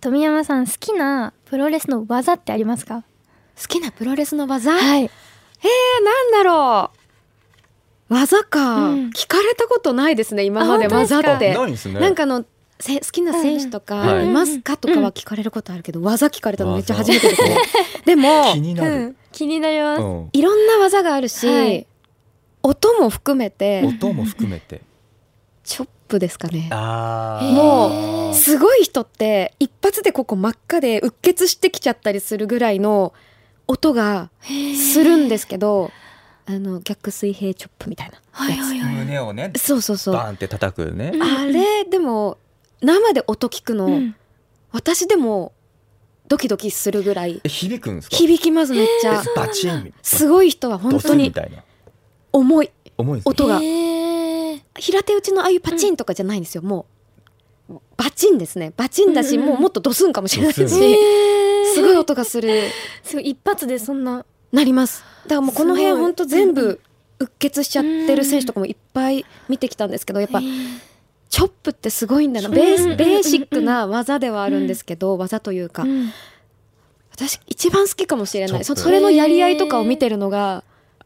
富山さん好きなプロレスの技ってありますか？好きなプロレスの技、はい。えー、なんだろう。技か、うん。聞かれたことないですね今まで技って。ないんですね。なんかあのせ好きな選手とかうん。うんいますか？とかは聞かれることあるけど、技聞かれたのめっちゃ初めてですね。でも気になる、うん。気になります、うん。いろんな技があるし、はい。音も含めて音も含めて。チョップですかね。もうすごい人って一発でここ真っ赤でうっ血してきちゃったりするぐらいの音がするんですけどあの逆水平チョップみたいなはいはいはい。胸をねそうそうそう。バーンって叩くね、あれでも生で音聞くの、うん。私でもドキドキするぐらいえ響くんですか？響きますめっちゃ。えバチンすごい人は本当に重い。重いですね音が平手打ちのああいうパチンとかじゃないんですよ、もうバチンですね。バチンだし、うんうんもうもっとドスンかもしれないし。すごい音がする。すごい一発でそんな。なります。だからもうこの辺本当全部うっ血しちゃってる選手とかもいっぱい見てきたんですけどやっぱチョップってすごいんだな。ベーうんスベーシックな技ではあるんですけど技というか。うん。私一番好きかもしれない。それのやり合いとかを見てるのが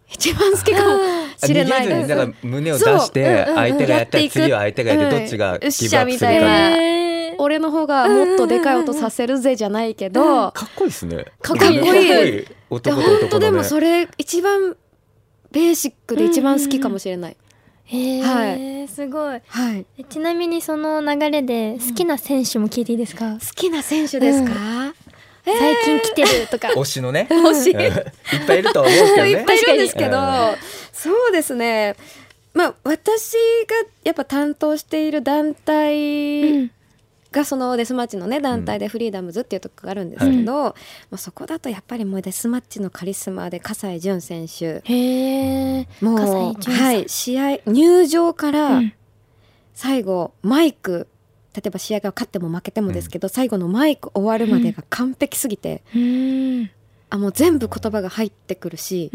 一番好きかもしれない。です逃げずにだから胸を出して相手がやったやっていく。ら次は相手がやってうん。どっちがギしブアップするか。ゃみたいな。へー。俺の方がもっとでかい音させるぜじゃないけどかっこいいですね。かっこいい。かっこいいで男と本当男のねでもそれ一番ベーシックで一番好きかもしれない、へーはすごい。はい。えちなみにその流れで好きな選手も聞いていいですか、好きな選手ですか、最近来てるとか。推しのね。推し。うん。いっぱいいるとは思うんですけどね。いっぱいいるんですけど、うんそうですね。まあ私がやっぱ担当している団体がそのデスマッチのね団体でフリーダムズっていうとこがあるんですけど、まあ、そこだとやっぱりもうデスマッチのカリスマで葛西潤選手。へえもうはい試合入場からうん。最後マイク例えば試合が勝っても負けてもですけど、最後のマイク終わるまでが完璧すぎて、うん。あもう全部言葉が入ってくるし、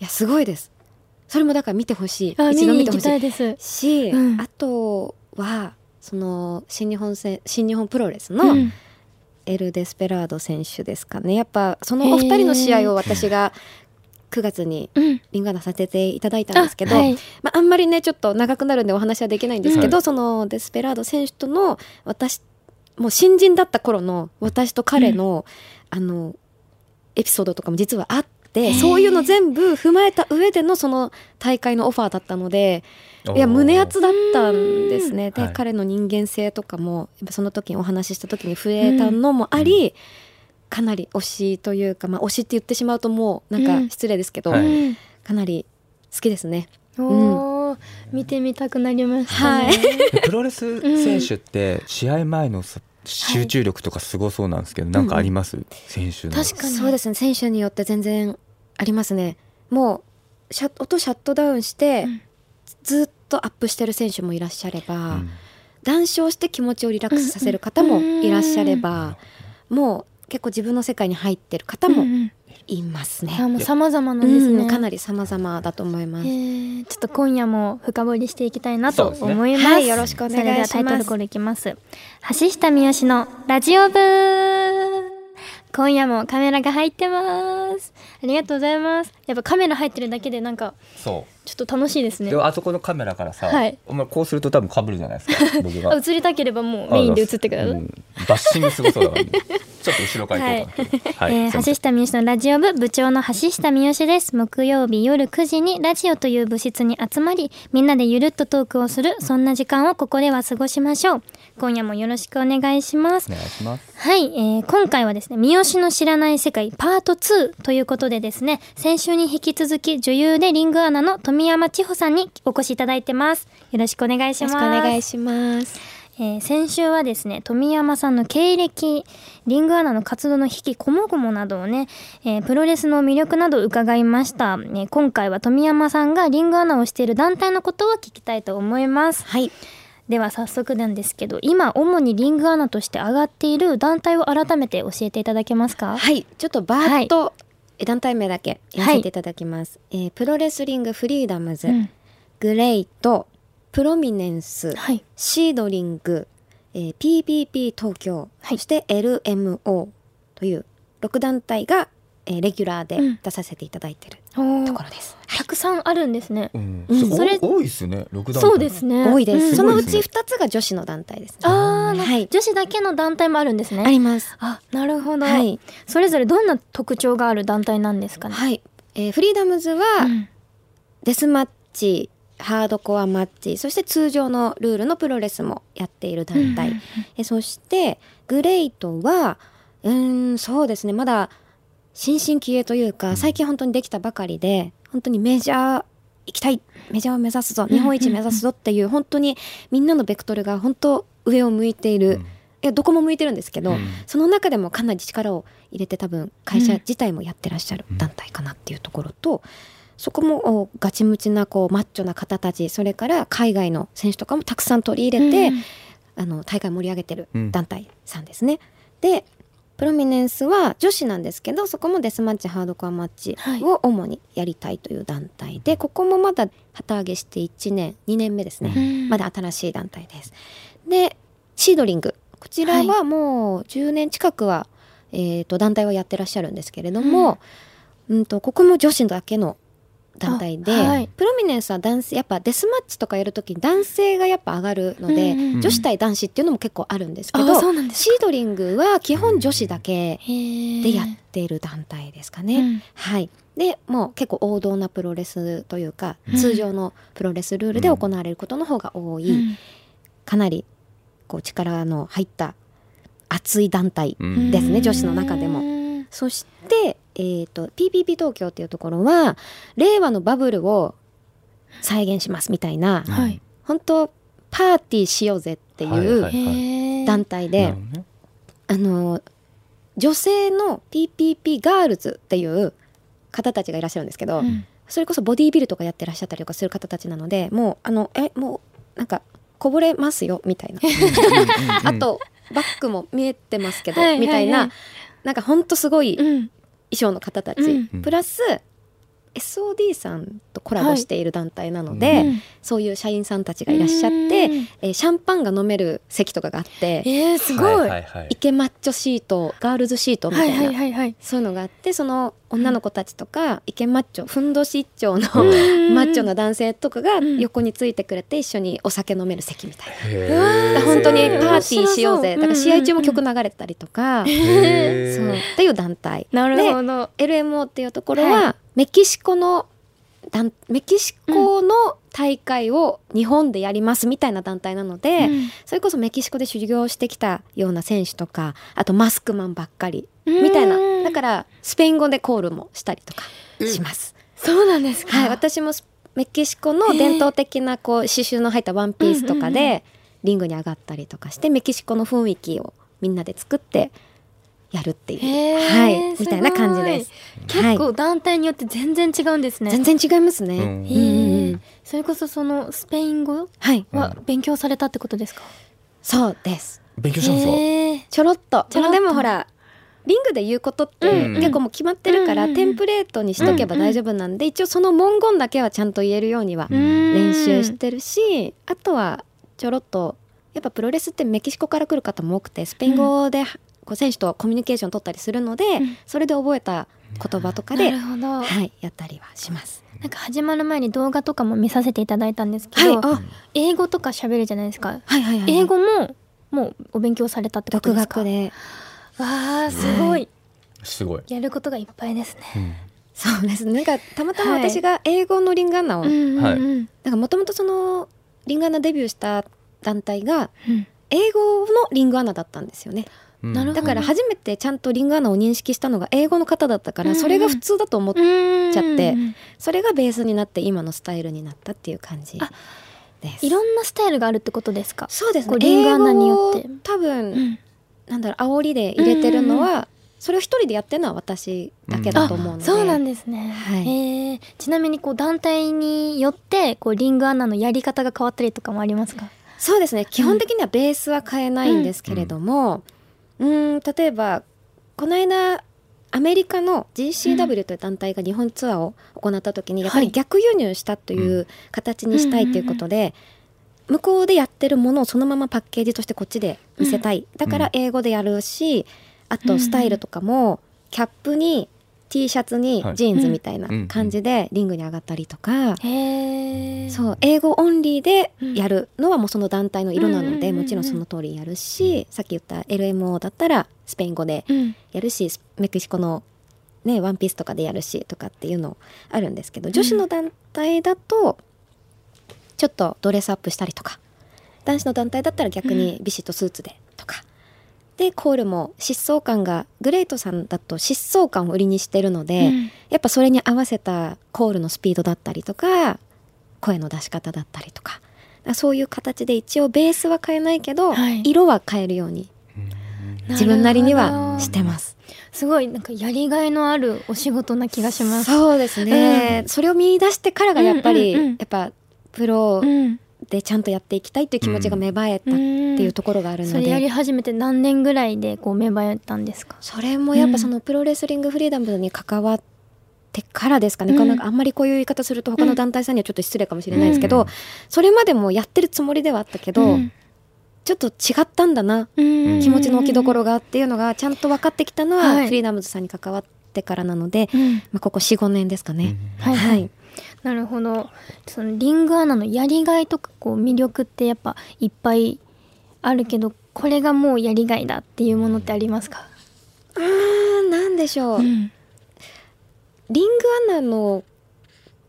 いうんやすごいです。それもだから見てほしい。一度見てほしたいいです。し、うん。あとはその新日本戦新日本プロレスうのん。エル・デスペラード選手ですかね。やっぱそのお二人の試合を私が9月にうん。リンガーナさせていただいたんですけど、あはい。まあ、あんまりねちょっと長くなるんでお話はできないんですけど、そのデスペラード選手との私もう新人だった頃の私と彼の、あのエピソードとかも実はあってそういうの全部踏まえた上でのその大会のオファーだったのでいや胸熱だったんですね。で、はい。彼の人間性とかもやっぱその時にお話しした時に触れたのもあり、かなり推しというか、まあ、推しって言ってしまうともうなんか失礼ですけど、はい。うんかなり好きですね。おー。見てみたくなりましたね、はい。プロレス選手って試合前のさ集中力とかすごそうなんですけど、なんかあります、選手の。確かに。そうですね。選手によって全然ありますね。もうシャ音シャットダウンして、うん。ずっとアップしてる選手もいらっしゃれば、うん。談笑して気持ちをリラックスさせる方もいらっしゃれば、もう結構自分の世界に入ってる方もうんうんいますね。あもう様々なんうですね、んかなり様々だと思います。えーちょっと今夜も深掘りしていきたいなと思います。はいよろしくお願いしますそれではタイトルコールいきます。橋下三好のラジオ部今夜もカメラが入ってます。ありがとうございます。やっぱカメラ入ってるだけでなんかそちょっと楽しいですうね。であそこのカメラからさ、はいお前こうすると多分被るじゃないですか 僕があ映りたければもうメインで映ってください。うんバッシングすごそうだから、ね、ちょっと後ろから行こうかな、はい。えー橋下三好のラジオ部部長の橋下三好です。木曜日夜9時にラジオという部室に集まりみんなでゆるっとトークをするそんな時間をここでは過ごしましょう。今夜もよろしくお願いします。お願いします。はい、えー今回はですね三好の知らない世界パート2ということでですね先週に引き続き女優でリングアナの富山千穂さんにお越しいただいてます。よろしくお願いしよます。ろしくお願いします。えー先週はですね富山さんの経歴リングアナの活動の引きこもごもなどをね、えープロレスの魅力などを伺いました、ね今回は富山さんがリングアナをしている団体のことを聞きたいと思います。はい。では早速なんですけど今主にリングアナとして上がっている団体を改めて教えていただけますか？はい、ちょっとバーッと団体名だけ言わせていただきます。えープロレスリングフリーダムズ、うん。グレイト、プロミネンス、はいシードリング、えー PPP 東京、はいそして LMO という6団体が、えーレギュラーでうん出させていただいてるところです。たくさんあるんですね。うんうんそそれ多いですね六団体そうですね。多いです。うんそのうち2つが女子の団体です、ね。ああ、はい女子だけの団体もあるんですね。あります。あ、なるほど。はい。それぞれどんな特徴がある団体なんですかね？はい。えーフリーダムズは、うんデスマッチ、ハードコアマッチ、そして通常のルールのプロレスもやっている団体。うんうんえそして、グレイトは、うーん、そうですね、まだ新進気鋭というか、最近本当にできたばかりで、本当にメジャー行きたい、メジャーを目指すぞ、日本一目指すぞっていう、本当にみんなのベクトルが本当上を向いている。うん。いやどこも向いてるんですけど、うん。その中でもかなり力を入れて多分会社自体もやってらっしゃる団体かなっていうところと、そこもおガチムチなこうマッチョな方たちそれから海外の選手とかもたくさん取り入れて、うん。あの大会盛り上げてるうん。団体さんですね。でプロミネンスは女子なんですけどそこもデスマッチハードコアマッチはい。を主にやりたいという団体で、ここもまだ旗揚げして1年2年目ですね、うん。まだ新しい団体です。でシードリング。こちらはもう10年近くは、えー、と団体をやってらっしゃるんですけれども、うん、とここも女子だけの団体で、あはい。プロミネンスは男性やっぱデスマッチとかやるときに男性がやっぱ上がるので、うんうん女子対男子っていうのも結構あるんですけあどそうなんシードリングは基本女子だけでやっている団体ですかね。うん。はい、でもう結構王道なプロレスというか、うん。通常のプロレスルールで行われることの方が多い、うん。かなりこう力の入った熱い団体うんですね女子の中でも。うん。そして、えー、と PPP 東京っていうところは令和のバブルを再現しますみたいな、うんはい。本当パーティーしようぜっていう団体で、あの女性の PPP ガールズっていう方たちがいらっしゃるんですけど、うん。それこそボディービルとかやってらっしゃったりとかする方たちなのでもうあのえもうなんかこぼれますよみたいな。あとバッグも見えてますけど、はいはいはい。みたいななんかほんとすごい衣うん装の方たち、うん。プラス SOD さんとコラボしている団体なので、うん。そういう社員さんたちがいらっしゃって、うん。えーシャンパンが飲める席とかがあってえー、すごい。ははいはいはい。イケマッチョシートガールズシートみたいいな、はいはいはい。そういうのがあってその女の子たちとか、イケマッチョふんどし一丁の、うん。マッチョな男性とかがうん。横についてくれて一緒にお酒飲める席みたいな。へうわーー本当にパーティーしようぜ。だから試合中もうん曲流れてたりとか、そう。っていう団体。なるほど。で LMO っていうところは、はメキシコの団メキシコの大会を日本でやりますみたいな団体なので、うん。それこそメキシコで修行してきたような選手とかあとマスクマンばっかりみたいな。うん。だからスペイン語でコールもしたりとかします。そうなんですか。はい、私もスメキシコの伝統的なこう刺繍の入ったワンピースとかうんうんうん。でリングに上がったりとかしてメキシコの雰囲気をみんなで作ってやるっていう、はい、みたいな感じです。結構団体によって全然違うんですね。全然違いますね。うん。それこそそのスペイン語はい、は勉強されたってことですか？そうです。勉強したんですちょろっと。ちょろっと。でもほら、リングで言うことってうん。結構もう決まってるから、うんテンプレートにしとけば大丈夫なんで、一応その文言だけはちゃんと言えるようにはうん。練習してるし、あとはちょろっとやっぱプロレスってメキシコから来る方も多くてスペイン語でこう選手とコミュニケーション取ったりするので、うんそれで覚えた言葉とかなで。はい、やったりはします。なんか始まる前に動画とかも見させていただいたんですけど、はい、あ、英語とか喋るじゃないですか。はいはいはい。英語ももうお勉強されたってこと独ですか？学で。わあすごい。すごいやることがいっぱいですね。うんそうですね。なんかたまたまはい私が英語のリングアナを、うんうんうんはいうんなんかもともとそのリングアナデビューした団体がうん英語のリングアナだったんですよね。うんだから初めてちゃんとリングアナを認識したのが英語の方だったから、うんうんそれが普通だと思っちゃってうんそれがベースになって今のスタイルになったっていう感じあです。いろんなスタイルがあるってことですか？そうですね。リングアナによって。多分、うん。なんだろう煽りで入れてるのは、それを一人でやってるのは私だけだと思うので、そうなんですね。はい。へー。ちなみにこう団体によってこうリングアナのやり方が変わったりとかもありますか？そうですね。基本的にはベースは変えないんですけれども、うーん例えばこの間アメリカの GCW という団体が日本ツアーを行った時にやっぱり逆輸入したという形にしたいということで、向こうでやってるものをそのままパッケージとしてこっちで見せたい、だから英語でやるしあとスタイルとかもキャップに T シャツにはい。ジーンズみたいな感じでリングに上がったりとか、そう。英語オンリーでやるのはもうその団体の色なのでもちろんその通りやるしさっき言った LMO だったらスペイン語でうん。やるしメキシコの、ね、ワンピースとかでやるしとかっていうのあるんですけど女子の団体だとちょっとドレスアップしたりとか男子の団体だったら逆にビシッとスーツでとか。でコールも疾走感がグレートさんだと疾走感を売りにしてるので、うん。やっぱそれに合わせたコールのスピードだったりとか声の出し方だったりとかそういう形で一応ベースは変えないけど、はい。色は変えるように自分なりにはしてます。すごいなんかやりがいのあるお仕事な気がします。そうですね、それを見出してからがやっぱり、うんうんうん。やっぱプロうんでちゃんとやっていきたいっていう気持ちが芽生えたっていうところがあるので、それやり始めて何年ぐらいでこう芽生えたんですか？それもやっぱそのプロレスリングフリーダムに関わってからですかね、うん。なんかあんまりこういう言い方すると他の団体さんにはちょっと失礼かもしれないですけど、それまでもやってるつもりではあったけど、うん。ちょっと違ったんだな、うん。気持ちの置きどころがっていうのがちゃんと分かってきたのは、はい。フリーダムズさんに関わってからなので、うん。まあ、ここ45年ですかね。はい。はいなるほど。そのリングアナのやりがいとかこう魅力ってやっぱいっぱいあるけどこれがもうやりがいだっていうものってありますか、うーんなんでしょう、うん。リングアナの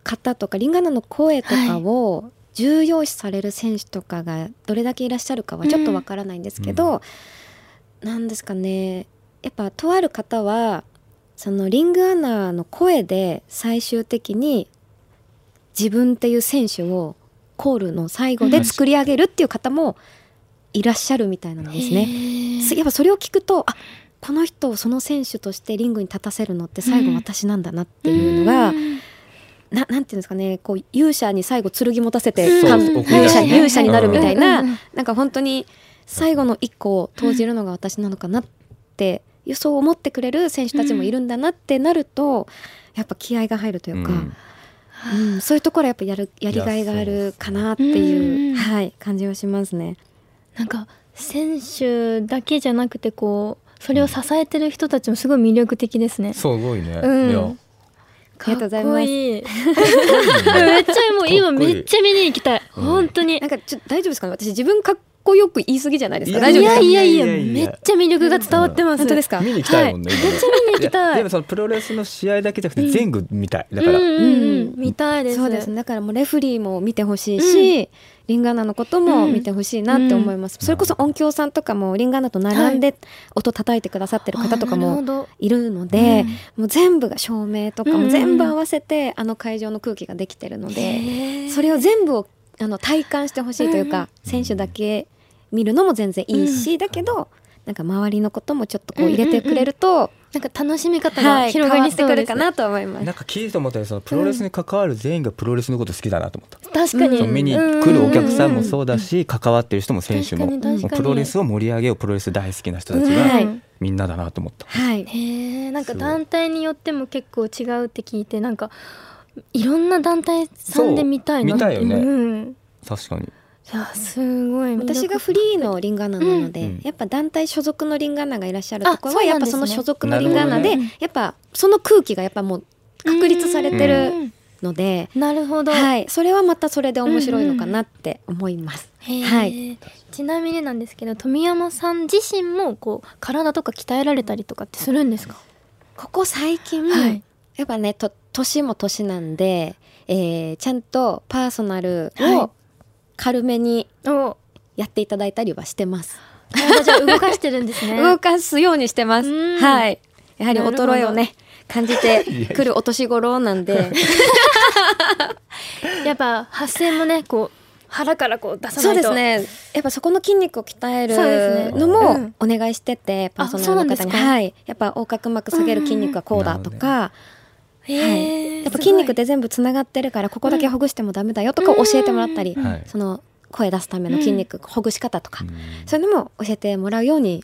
方とかリングアナの声とかを重要視される選手とかがどれだけいらっしゃるかはちょっとわからないんですけど、なんですかね。やっぱとある方はそのリングアナの声で最終的に自分っていう選手をコールの最後で作り上げるっていう方もいらっしゃるみたいなんですね。すやっぱそれを聞くとあこの人をその選手としてリングに立たせるのって最後私なんだなっていうのが、うん。ななんていうんですかねこう勇者に最後剣持たせてうん。勇者勇者になるみたいな、うん。なんか本当に最後の一個を投じるのが私なのかなって、そう思ってくれる選手たちもいるんだなってなると、やっぱ気合が入るというか、うんそういうところはやっぱやるやりがいがあるかなっていううん。はい、感じはしますね。なんか選手だけじゃなくてこうそれを支えてる人たちもすごい魅力的ですね。すごいね、うん。いや。ありがとうございますかっこいい めっちゃもう今めっちゃ見に行きたい。うん。本当に。なんかちょっと大丈夫ですかね？私自分かっこよく言い過ぎじゃないですか？いや大丈夫ですか？いやいやいやめっちゃ魅力が伝わってます。本当ですか？見に行きたい。もんね、今ねめっちゃ見に行きたい。やでもそのプロレスの試合だけじゃなくて全部見たい、だから、うんうんうん。見たいです。そうですね。だからもうレフリーも見てほしいし、リングアナのことも見てほしいなって思います、うん。それこそ音響さんとかもリングアナと並んで音叩いてくださってる方とかもど。いるので、もう全部が照明とかも全部合わせてあの会場の空気ができてるので、それを全部をあの体感してほしいというか、うん。選手だけ見るのも全然いいし、だけどなんか周りのこともちょっとこう入れてくれると、なんか楽しみ方はい、が広がり変わってそうですね。くるかなと思います。なんか聞いて思ったよりそのプロレスに関わる全員がプロレスのこと好きだなと思った、確かに。見に来るお客さんもそうだし、関わってる人も選手ももうプロレスを盛り上げようプロレス大好きな人たちうん。がはい。みんなだなと思った、はい、へえなんか団体によっても結構違うって聞いてなんかいろんな団体さんで見たいな見たいよね。うん、確かにいやすごい。私がフリーのリンガーナなので、うん。やっぱ団体所属のリンガーナがいらっしゃるところはやっぱその所属のリンガーナで、ねやっぱその空気がやっぱもう確立されてるので、なるほど、はい、それはまたそれで面白いのかなって思います。へえはい。ちなみになんですけど富山さん自身もこう体とか鍛えられたりとかってするんですか、ここ最近、はい。やっぱねと年も年なんで、えーちゃんとパーソナルはい。を軽めにお。やっていただいたりはしてます。体じゃあ動かしてるんですね。動かすようにしてます。うん。はい。やはり衰えをね感じてくるお年頃なんで、やっぱ発声もねこう腹からこう出さそうないと。ですね。やっぱそこの筋肉を鍛えそうですね。るのうん。もお願いしてて、パーソナルの方に、はい。やっぱ横隔膜下げる筋肉はこうだとか、へはえい。やっぱ筋肉って全部つながってるからここだけほぐしてもダメだよとか教えてもらったり、うんはい。その声出すための筋肉、ほぐし方とか、うん。そういうのも教えてもらうように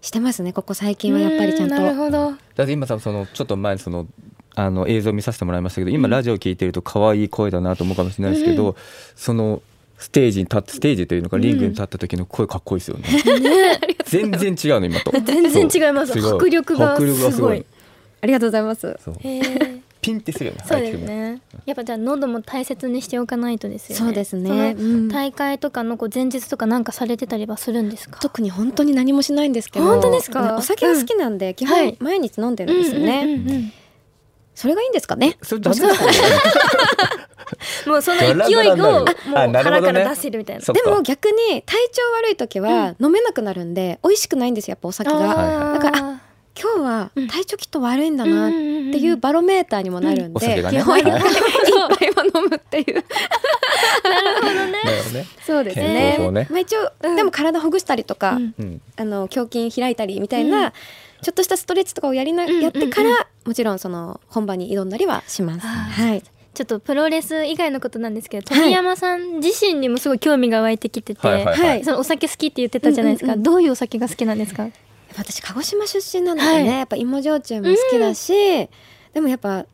してますね。ここ最近はやっぱりちゃんと。うなるほど。だって今さそのちょっと前にそのあの映像見させてもらいましたけど今ラジオ聞いてると可愛い声だなと思うかもしれないですけど、そのステージに立ってステージというのかリングに立った時の声かっこいいですよね、ね。全然違うの今と。全然違います。迫力がすごいありがとうございます。ピンってするよねそうですね。やっぱじゃあ喉も大切にしておかないとですよね。そうですね。大会とかのこう前日とかなんかされてたりはするんですか？特に本当に何もしないんですけど。本当ですか？ねお酒が好きなんで、基本はい。毎日飲んでるんですよね、それがいいんですかね？それダメですよ。ね もうその勢いをもう腹から出せるみたいな。でも逆に体調悪い時は飲めなくなるんで美味しくないんですよやっぱお酒が。はいだから今日は体調きっと悪いんだなっていうバロメーターにもなるんで、お酒がね。基本一杯はい。一杯は飲むっていう。なるほどね。そうです健ねね。まあ、一応、でも体ほぐしたりとか、うん。うん。あの胸筋開いたりみたいな、ちょっとしたストレッチとかをやりな、んうんうんやってからもちろんその本番に挑んだりはします。あはい。ちょっとプロレス以外のことなんですけどはい。富山さん自身にもすごい興味が湧いてきてて、はいはい。はい。そのお酒好きって言ってたじゃないですか、うんうんうん。どういうお酒が好きなんですか？私鹿児島出身なのでね、はい。やっぱ芋焼酎も好きだし、でもやっぱ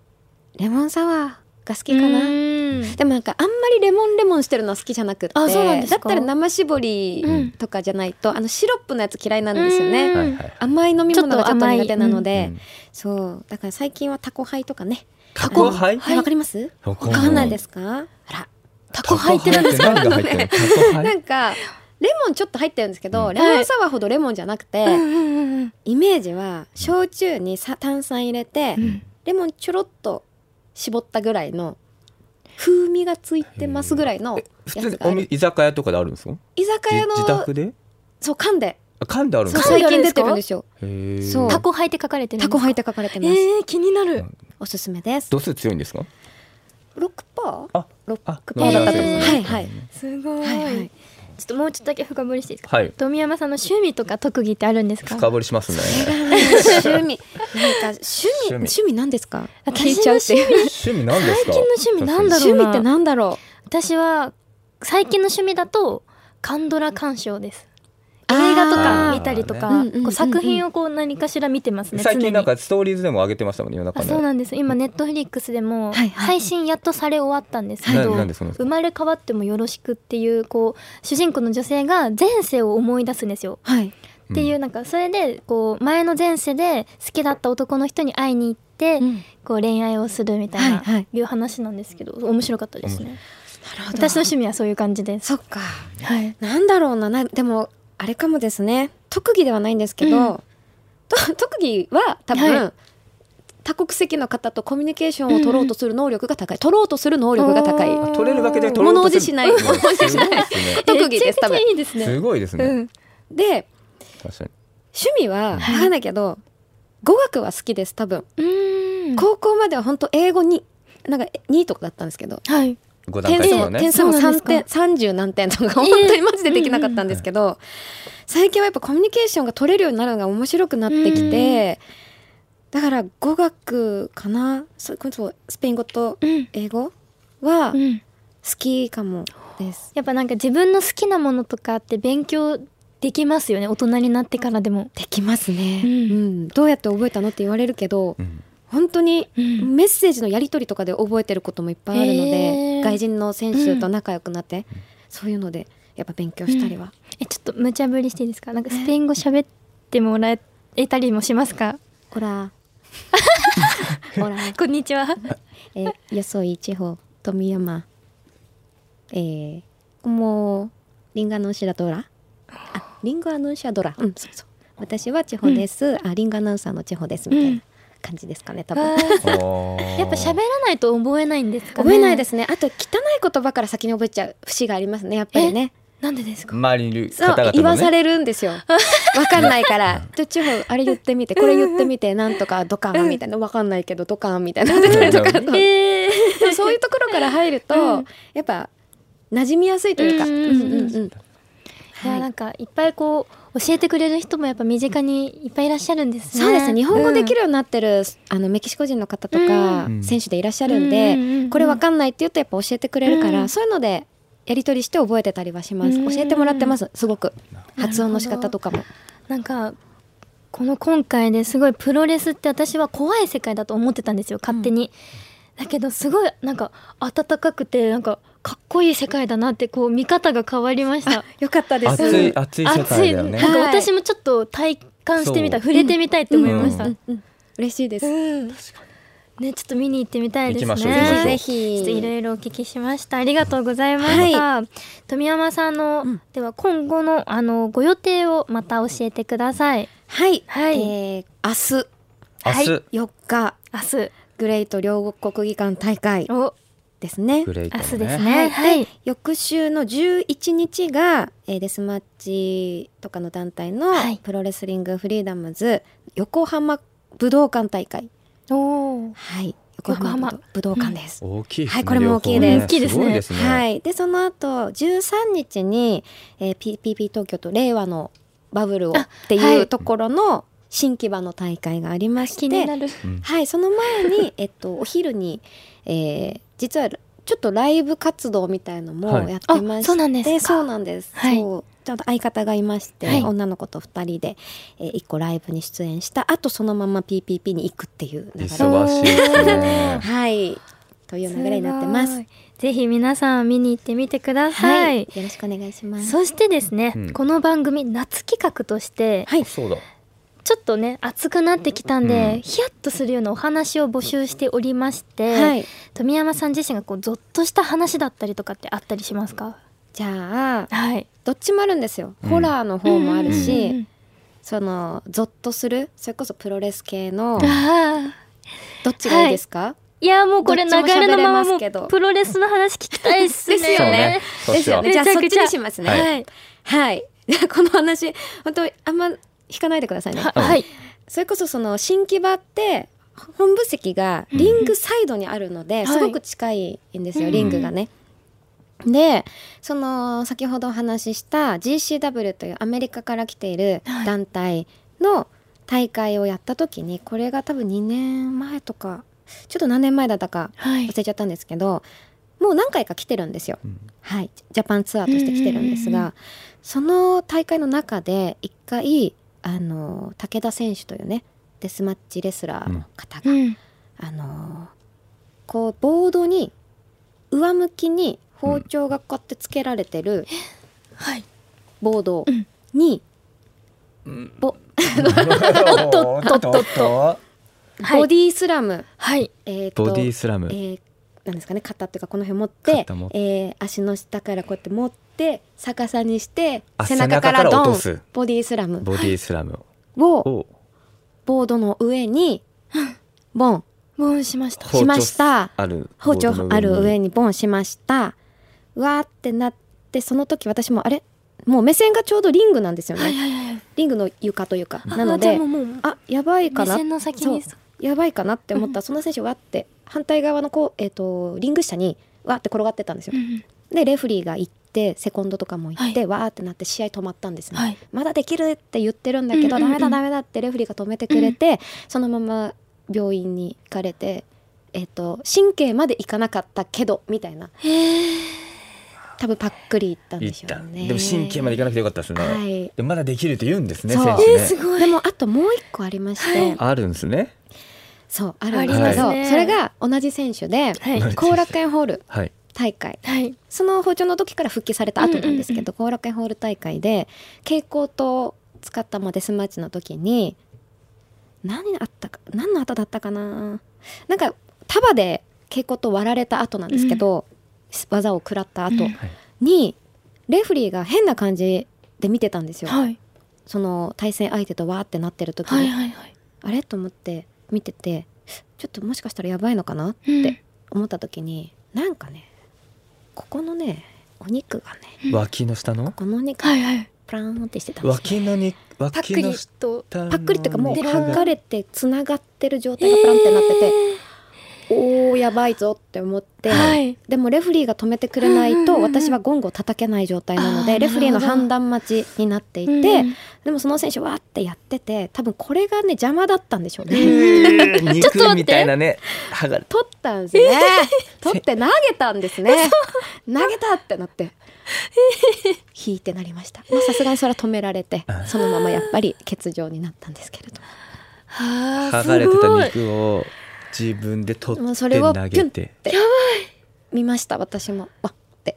レモンサワーが好きかな。うん。でもなんかあんまりレモンレモンしてるのは好きじゃなくってあそうなんですか？だったら生搾りとかじゃないと、あのシロップのやつ嫌いなんですよね、甘い飲み物がちょっと苦手なので、うんそう。だから最近はタコハイとかね。タコハイ？はいわかります？わかんないですか？あら。タコ入ってるんですか？タコハイって何が入ってるの？タコハイ？なんかレモンちょっと入ってるんですけど、うん。レモンサワーほどレモンじゃなくて、イメージは焼酎にさ炭酸入れて、うん。レモンちょろっと絞ったぐらいの風味がついてますぐらいのや普通につが居酒屋とかであるんですか？居酒屋のじ自宅で？そう缶で。あ缶であるんですか？最近出てるんですよ。へー。そう。タコ入って書かれてるタコハイって書かれてます、えー、気になる。おすすめです。度数強いんですか？6パー？あ6あパーだったと思うえーはいはい。すごい、はいはいちょっともうちょっとだけ深掘りしていいですか、はい。富山さんの趣味とか特技ってあるんですか？深掘りしますね。趣味。なんか趣味趣味。趣味なんですか？私の聞いちゃう趣味。なんですか？最近の趣味なんだろう趣味ってなんだろ私は最近の趣味だとカンドラ鑑賞です映画とか見たりとか、こう作品をこう何かしら見てますね最近なんかストーリーズでも上げてましたもんね夜中あねそうなんです。今ネットフリックスでもはいはい配信やっとされ終わったんですけどななんでそうなんですか生まれ変わってもよろしくっていうこう主人公の女性が前世を思い出すんですよ。うはい。っていうなんかそれでこう前の前世で好きだった男の人に会いに行って、うん。こう恋愛をするみたいな、はいはい。いう話なんですけど面白かったですね。なるほど。私の趣味はそういう感じです。そっか。はい。なんだろうな。なでもあれかもですね。特技ではないんですけど、うん。と特技は多分、はい。多国籍の方とコミュニケーションを取ろうとする能力が高い、取ろうとする能力が高い。取れるだけで取ろうと物おじしない。物おじしない。ね 特技です多分。いいですね。すごいですね、うん。で趣味は分かんないけど、語学は好きです多分。高校までは本当英語になんか2とかだったんですけどはい5段点数も、階ね点数も3そうなんですか。点30何点とか本当にマジでできなかったんですけど、最近はやっぱコミュニケーションが取れるようになるのが面白くなってきて、だから語学かな？そそうスペイン語とうん英語は好うん。きかもです。やっぱなんか自分の好きなものとかって勉強できますよね。大人になってからでも。できますね、ううんん。どうやって覚えたのって言われるけど、うん本当にうん。メッセージのやり取りとかで覚えてることもいっぱいあるのへでー。外人の選手と仲良くなって、そういうのでやっぱ勉強したりは、えちょっと無茶ぶりしていいですか？なんかスペイン語喋ってもらえたりもしますか？ほらほらこんにちは。eh, yo soy Chiho Tomiyama. Eh, como ring anunciadora. あ、リングアナウンサードラ。うん、そうそう。私は千穂です。あ、リングアナウンサーの千穂ですみたいな感じですかね。多分。やっぱ喋らないと覚えないんですかね覚えないですすね。あと汚い言葉から先に覚えちゃう節がありますね。やっぱりね。なんでですか？周りにいるそう方々のね言わされるんですよ。わかんないから。ちょ千穂あれ言ってみて、これ言ってみて、なんとかドカンみたいな、わかんないけどドカンみたいな。とかうんえそういうところから入ると、うんやっぱ馴染みやすいというか、うんうんうんうんいやなんかいっぱいこう教えてくれる人もやっぱ身近にいっぱいいらっしゃるんですね。そうですね。日本語できる、るようになってる、あのメキシコ人の方とか、うん。選手でいらっしゃるんで、うんうんうんうん。これわかんないって言うとやっぱ教えてくれるから、うん。そういうのでやり取りして覚えてたりはします、うん。教えてもらってますすごく。発音の仕方とかも。なんかこの今回ですごいプロレスって私は怖い世界だと思ってたんですよ勝手に、だけどすごいなんか暖かくてなんかかっこいい世界だなってこう見方が変わりました。よかったです。熱い熱い世界だよね。なんかはい私もちょっと体感してみた触れてみたいって思いました。ううん。嬉しいです、うん。ねちょっと見に行ってみたいですね。ぜちょっといろひいろお聞きしました。ありがとうございました。富山さんの、うん。では今後のあのご予定をまた教えてください。はい、はい。えー明明日、はい。日4日。明日グレート両国国技館大会お。ですね。グレイトのね明日ですね。はい。翌週の11日が、えーデスマッチとかの団体のはい。プロレスリングフリーダムズ横浜武道館大会。おお。はい。横浜武道館です、大きいですね。はいこれも大きいです。大きいですね。すね。はい。でその後13日に、えー、PPP 東京と令和のバブルをってはい。いうところの新木場の大会がありまして、はい、その前に、えっと、お昼に、えー実はちょっとライブ活動みたいのもはい。やってまして、あそうなんですか。そうなんです。はい。そうちゃんと相方がいまして、はい。女の子と二人で、えー、一個ライブに出演したあとそのまま PPP に行くっていう流れ。忙しいですね。はい。という流れになってます。ぜひ皆さん見に行ってみてください。よろしくお願いします。そしてですね、うん。この番組夏企画として、はい。そうだちょっとね暑くなってきたんで、うん。ヒヤッとするようなお話を募集しておりまして、はい。富山さん自身がこうゾッとした話だったりとかってあったりしますか？じゃあはい。どっちもあるんですよ、うん。ホラーの方もあるし、うんうんうんそのゾッとするそれこそプロレス系のどっちがいいですか、い。やもうこれ流れれのままもますけど。うプロレスの話聞きたいっすね。ですよね。そうですよね。めじゃあそっちにしますね。ははいい。はい。この話、本当あんま引かないでくださいね。ははい。それこそその新木場って、本部席がリングサイドにあるので、うんすごく近いんですよ、はいリングがね。で、その先ほどお話しした GCW というアメリカから来ている団体の大会をやった時に、これが多分2年前とか、ちょっと何年前だったかはい。忘れちゃったんですけど、もう何回か来てるんですよ。うん。はい、ジャパンツアーとして来てるんですが、うんうんうん。その大会の中で一回あの武田選手というねデスマッチレスラーの方が、うん。あのこうボードに上向きに包丁がこうやってつけられてるはい。ボードうん。おっとっとっとっとはい。ボディースラム、はい。えーとボディスラム、えーなんですかね肩っていうかこの辺持って肩持っえー足の下からこうやって持って逆さにしてあ背中から背中からドン落とす。ボディスラム。ボディスラム。ををボードの上に ボン。ボンしました。包丁しました。ある包丁ある上に。ボンしました。うわーってなってその時私もあれ？もう目線がちょうどリングなんですよね、はいはいはいリングの床というか。あなのでじゃあもうもうあやばいかな。目線の先にそう。やばいかなって思った。ら その選手わって反対側のこう、えー、とリング下にわーって転がってたんですよ。う。ん。でレフリーが行ってセコンドとかも行って、はわーってなって試合止まったんですね。はい。まだできるって言ってるんだけど、うんうんうん。ダメだダメだってレフリーが止めてくれて、そのまま病院に行かれて、えっと神経までいかなかったけどみたいな。多分パックリいったんでしょうね。でも神経までいかなくてよかったですね、はい。でまだできるって言うんですね選手ね、えーすごい。でもあともう一個ありまして、あるんですね。そうあるんですあけど、ね。それが同じ選手ではい。はい後楽園ホール。はい大会。はい。その包丁の時から復帰された後なんですけど後、楽園ホール大会で蛍光灯を使ったまあデスマッチの時に何あったか何の後だったかな？なんか束で蛍光灯割られた後なんですけど、技を食らった後うん。に、レフリーが変な感じで見てたんですよ、はい。その対戦相手とわーってなってる時に、はいはいはい。あれ？と思って見ててちょっともしかしたらやばいのかな？っうん。て思った時に、なんかねここのねお肉がね脇の下の？このお肉はいはい。プラーンってしてたんですよ。脇のにパックリ脇の下とパックリっていうかもうで剥がれてつながってる状態がプランってなってて、おーやばいぞって思って、はい。でもレフリーが止めてくれないと私はゴングを叩けない状態なのでレフリーの判断待ちになっていて、うん。でもその選手わーってやってて多分これがね邪魔だったんでしょうね。肉みたいなね。剥がれ取ったんですね。取って投げたんですね。投げたってなって。引いてなりました。まあさすがにそれは止められて、そのままやっぱり欠場になったんですけれども。はあ剥がれてた肉を自分で取ってもうそれを投げて。て見ました私も。わって。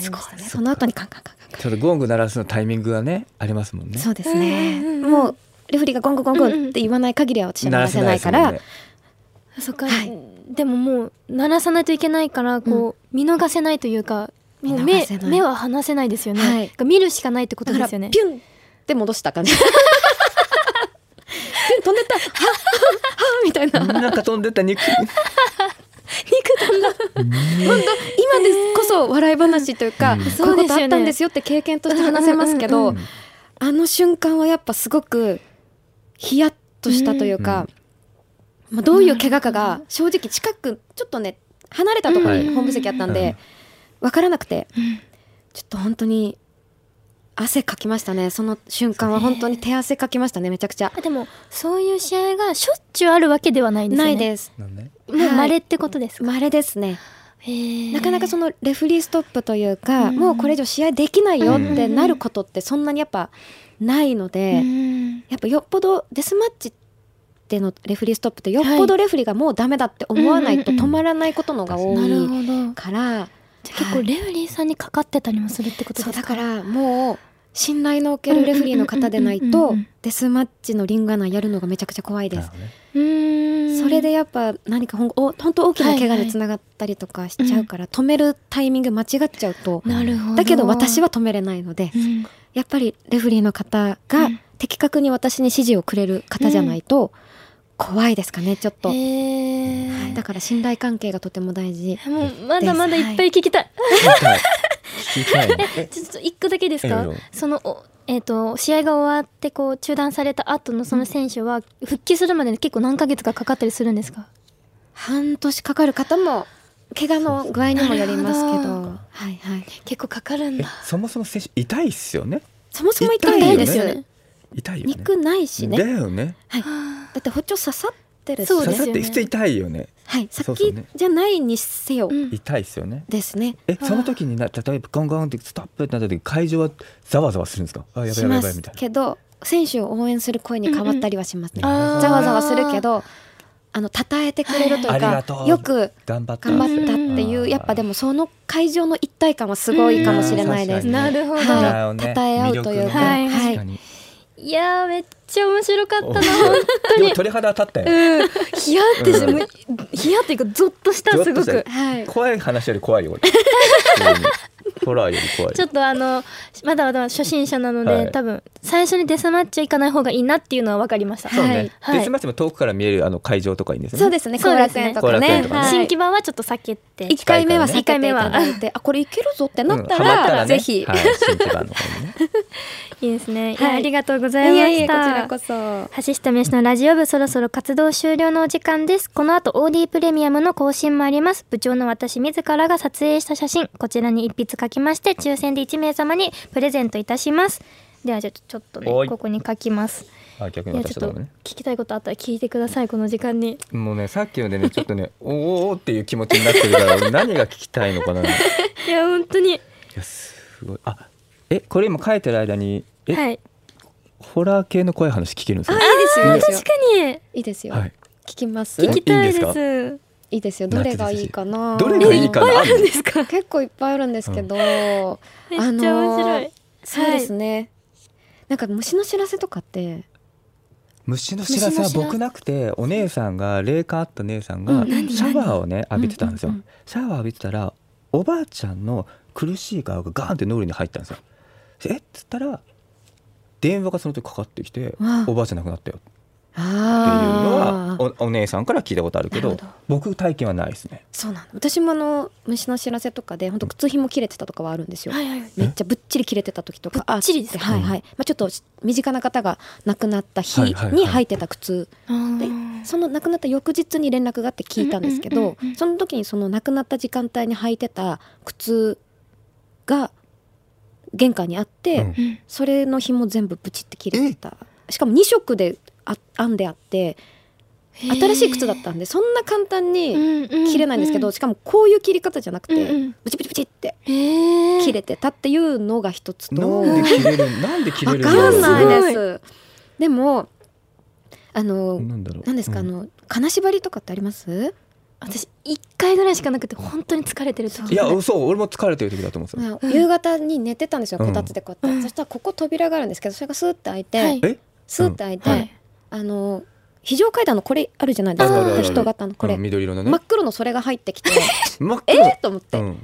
すごいその後にカンカンカンカンカン。ちょっとゴング鳴らすのタイミングがねありますもんね。そうですね、もうレフェリーがゴングゴングって言わない限りは私は鳴らせないから、そっか、はい。でももう鳴らさないといけないからこう、見逃せないというかもう見目目は離せないですよね、はい。見るしかないってことですよね。ピュンって戻した感じ飛んでった。はっはっはっみたいな。なんか飛んでった肉。肉飛んだ。本当今でこそ笑い話というか、うん。こういうことあったんですよって経験として話せますけど、うんあの瞬間はやっぱすごくヒヤッとしたというか、まあ、どういう怪我かが正直近くちょっとね離れたところに本部席あったんうん。で分からなくてちょっと本当に汗かきましたね。その瞬間は本当に手汗かきましたね。めちゃくちゃ。あでもそういう試合がしょっちゅうあるわけではないんですよね。ないです。なんねもう稀ってことですか、稀ですね。なかなかそのレフリーストップというか、うん。もうこれ以上試合できないよってなることってそんなにやっぱないので、うん。やっぱよっぽどデスマッチでのレフリーストップってよっぽどレフリーがもうダメだって思わないと止まらないことのが多いから、じゃあ結構レフェリーさんにかかってたりもするってことですか？そうだからもう信頼のおけるレフリーの方でないとうんうんうんうんデスマッチのリングアナやるのがめちゃくちゃ怖いです。ね。それでやっぱ何かほんお本当大きな怪我につながったりとかしちゃうから、止めるタイミング間違っちゃうとなるほど。だけど私は止めれないのでうん。やっぱりレフリーの方がうん。的確に私に指示をくれる方じゃないと怖いですかねちょっと、はい。だから信頼関係がとても大事。もうまだまだいっぱい聞きたい、聞きたい。聞きたい ちょっと一個だけですか？そのおえー、と試合が終わってこう中断された後のその選手は復帰するまで結構何ヶ月かかかったりするんですか？半年かかる方も怪我の具合にもよりますけど。はいはい。結構かかるんえだそもそも選手痛いっすよね。そもそも痛い痛いですよね痛いよね。肉ないしね。だよね。はい、だって包丁刺さってるしそうですよね。刺さって普通痛いよね。はい。先じゃないにせよ、うん。痛いっすよね。ですね。えその時にな例えばゴンゴンってストップってなった時会場はざわざわするんですか？あやばいやばいやばいみたいな。けど選手を応援する声に変わったりはしますね、ざわざわするけどあの称えてくれるという。かよく頑張ったったっていうやっぱでもその会場の一体感はすごいかもしれないですうん。なるほど、はいえ合うというか。はい。確かにいやーめっちゃ面白かったなお 本当に。鳥肌当たったようん。ヒヤってして、ヒヤっていうかゾッとしたすごく。怖い話より怖いよ ホラーより怖い。ちょっとあのまだまだ初心者なので、はい。多分最初にデスマッチは行かない方がいいなっていうのは分かりました、そうね、はい。はい。デスマッチも遠くから見えるあの会場とかいいんですよね。そうですね後楽園とかね。ね。はい。新規版はちょっと避けて。一回目は避けていた一回目はだいてあこれいけるぞってなったうん。ハマら,、ね。ぜひ、はい、新規版の方にね。いいですね、いはい。やありがとうございました。こちらこそ。橋下飯のラジオ部そろそろ活動終了のお時間です。この後 OD プレミアムの更新もあります。部長の私自らが撮影した写真、こちらに一筆書きまして、抽選で1名様にプレゼントいたします。ではじゃあちょっとね、ここに書きます。あ逆にいやちょっと聞きたいことあったら聞いてください、この時間に。もうねさっきのでねちょっとね おーおーっていう気持ちになってるから俺 何が聞きたいのかない いや、本当に。やすごいあえこれ今書いてる間にえ、はい。ホラー系の怖い話聞けるんですか？あいいですよ確かにいいですよ、はい聞きます聞きたいで。ですいいですよ。どれがいいかな。どれがいいかな？あるですか？結構いっぱいあるんですけど、めっちゃ面白い。そうですね、なんか虫の知らせとかって虫の知らせは僕なくてお姉さんが霊感あった姉さんがシャワーをね浴びてたんですよ、うんうんうん。シャワー浴びてたらおばあちゃんの苦しい顔がガーンって脳裏に入ったんですよ。え？っつったら電話がその時かかってきておばあちゃん亡くなったよ。っていうのあはおお姉さんから聞いたことあるけど僕体験はないですね。そうなんだ。私もあの虫の知らせとかで本当靴ひも切れてたとかはあるんですよ、はいはい。めっちゃぶっちり切れてた時とかぶっちりですはいはい、まあ、ちょっと身近な方が亡くなった日はいはいはい。に履いてた靴。あー。でその亡くなった翌日に連絡があって聞いたんですけうんうんどうんうん。その時にその亡くなった時間帯に履いてた靴が玄関にあって、うん。うん。それの紐全部ブチって切れてた。しかも2色であ編んであって新しい靴だったんでそんな簡単に切れないんですけど、しかもこういう切り方じゃなくて、うんうん。ブチブチブチって切れてたっていうのが一つと。なんで切れる なんで切れわるかんないです。でもあのなんだろう。何ですか、うん。あの金縛りとかってあります？私一回ぐらいしかなくて本当に疲れてる時。いやそう俺も疲れてる時だと思うんですよ、夕方に寝てたんですようん。こたつでこうやって、そしたらここ扉があるんですけどそれがスーッて開いて、はい。え？スーッて開いて、はいあの非常階段のこれあるじゃないですか。人型の。これ、うん緑色のね。真っ黒のそれが入ってきて。え黒？ー、と思って、うん、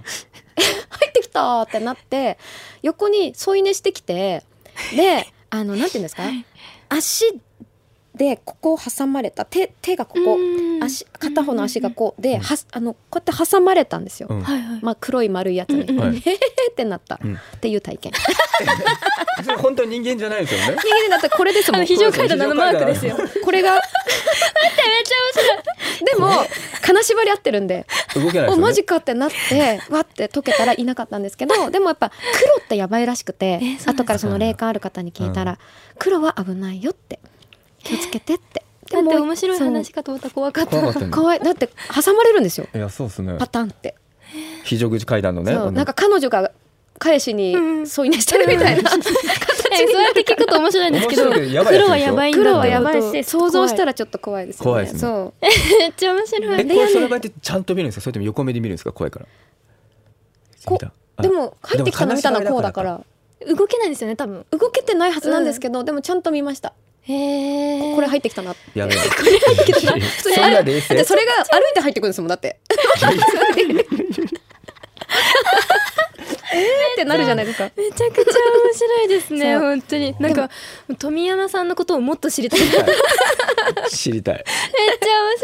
入ってきたってなって横に添い寝してきてであのなんていうんですか？足でここを挟まれた手手がここうん。足片方の足がこうではあのこうやって挟まれたんですよ、うん。はいはい。まあ、黒い丸いやつに、うんうんってなった、うん。っていう体験。それ本当に人間じゃないですよね。人間になったらこれですもん。あの非常階段のマークですよ。これが。待ってめっちゃ面白い。でも金縛り合ってるんで。動けないですよね。おマジかってなってわって解けたらいなかったんですけどでもやっぱ黒ってやばいらしくて後からその霊感ある方に聞いたら、黒は危ないよって気をつけてって。だって面白い話かと思ったら怖かった。怖かったね。怖い。だって挟まれるんですよ。いやそうですね。パターンって、非常口階段のねそう。なんか彼女が彼氏にうん。添い寝してるみたいな、えそうやって聞くと面白いんですけど。黒はやばいんだ黒はやばいって。し想像したらちょっと怖いですよね。怖いですね。そうめっちゃ面白い。えこれその場合ってちゃんと見るんですか？それとも横目で見るんですか？怖いから。こでも入ってきたの見たのはこうだから。動けないんですよね多分。動けてないはずなんですけど、でもちゃんと見ましたへえこれ入ってきたなって。やべえそんな冷静。だってそれが歩いて入ってくるんですもんだって。えーってなるじゃないですか。めちゃくちゃ面白いですね本当に。なんか富山さんのことをもっと知りたい。知りたい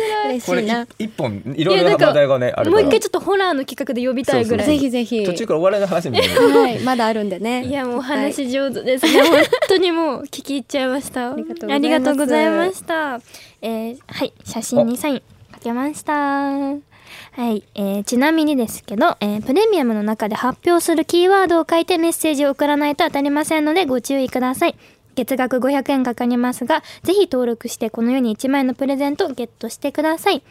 ゃ面嬉これしいな。一本いろいろな話題がねあるもう一回ちょっとホラーの企画で呼びたいぐらい。ぜひぜひ途中からお笑いの話みたい。なはいまだあるんでね。いやもうお話上手ですね、本当にもう聞き入っちゃいました。ありがとうございます。りがとうございました。えーはい。写真にサインかけました。はい、えーちなみにですけど、えープレミアムの中で発表するキーワードを書いてメッセージを送らないと当たりませんのでご注意ください月額500円かかりますがぜひ登録してこのように1枚のプレゼントをゲットしてください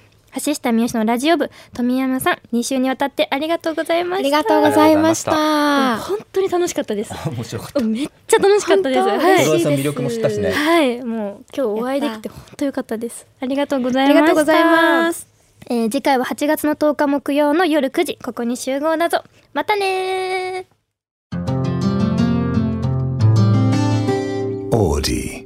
橋下三好のラジオ部富山さん2週にわたってありがとうございましたありがとうございました本当に楽しかったです 面白かっためっちゃ楽しかったです。本当はい。小川さん魅力も知ったしねはい、もう今日お会いできて本当良かったです。ありがとうございました。ありがとうございます。えー次回は8月の10日木曜の夜9時、ここに集合だぞ。またね Audi.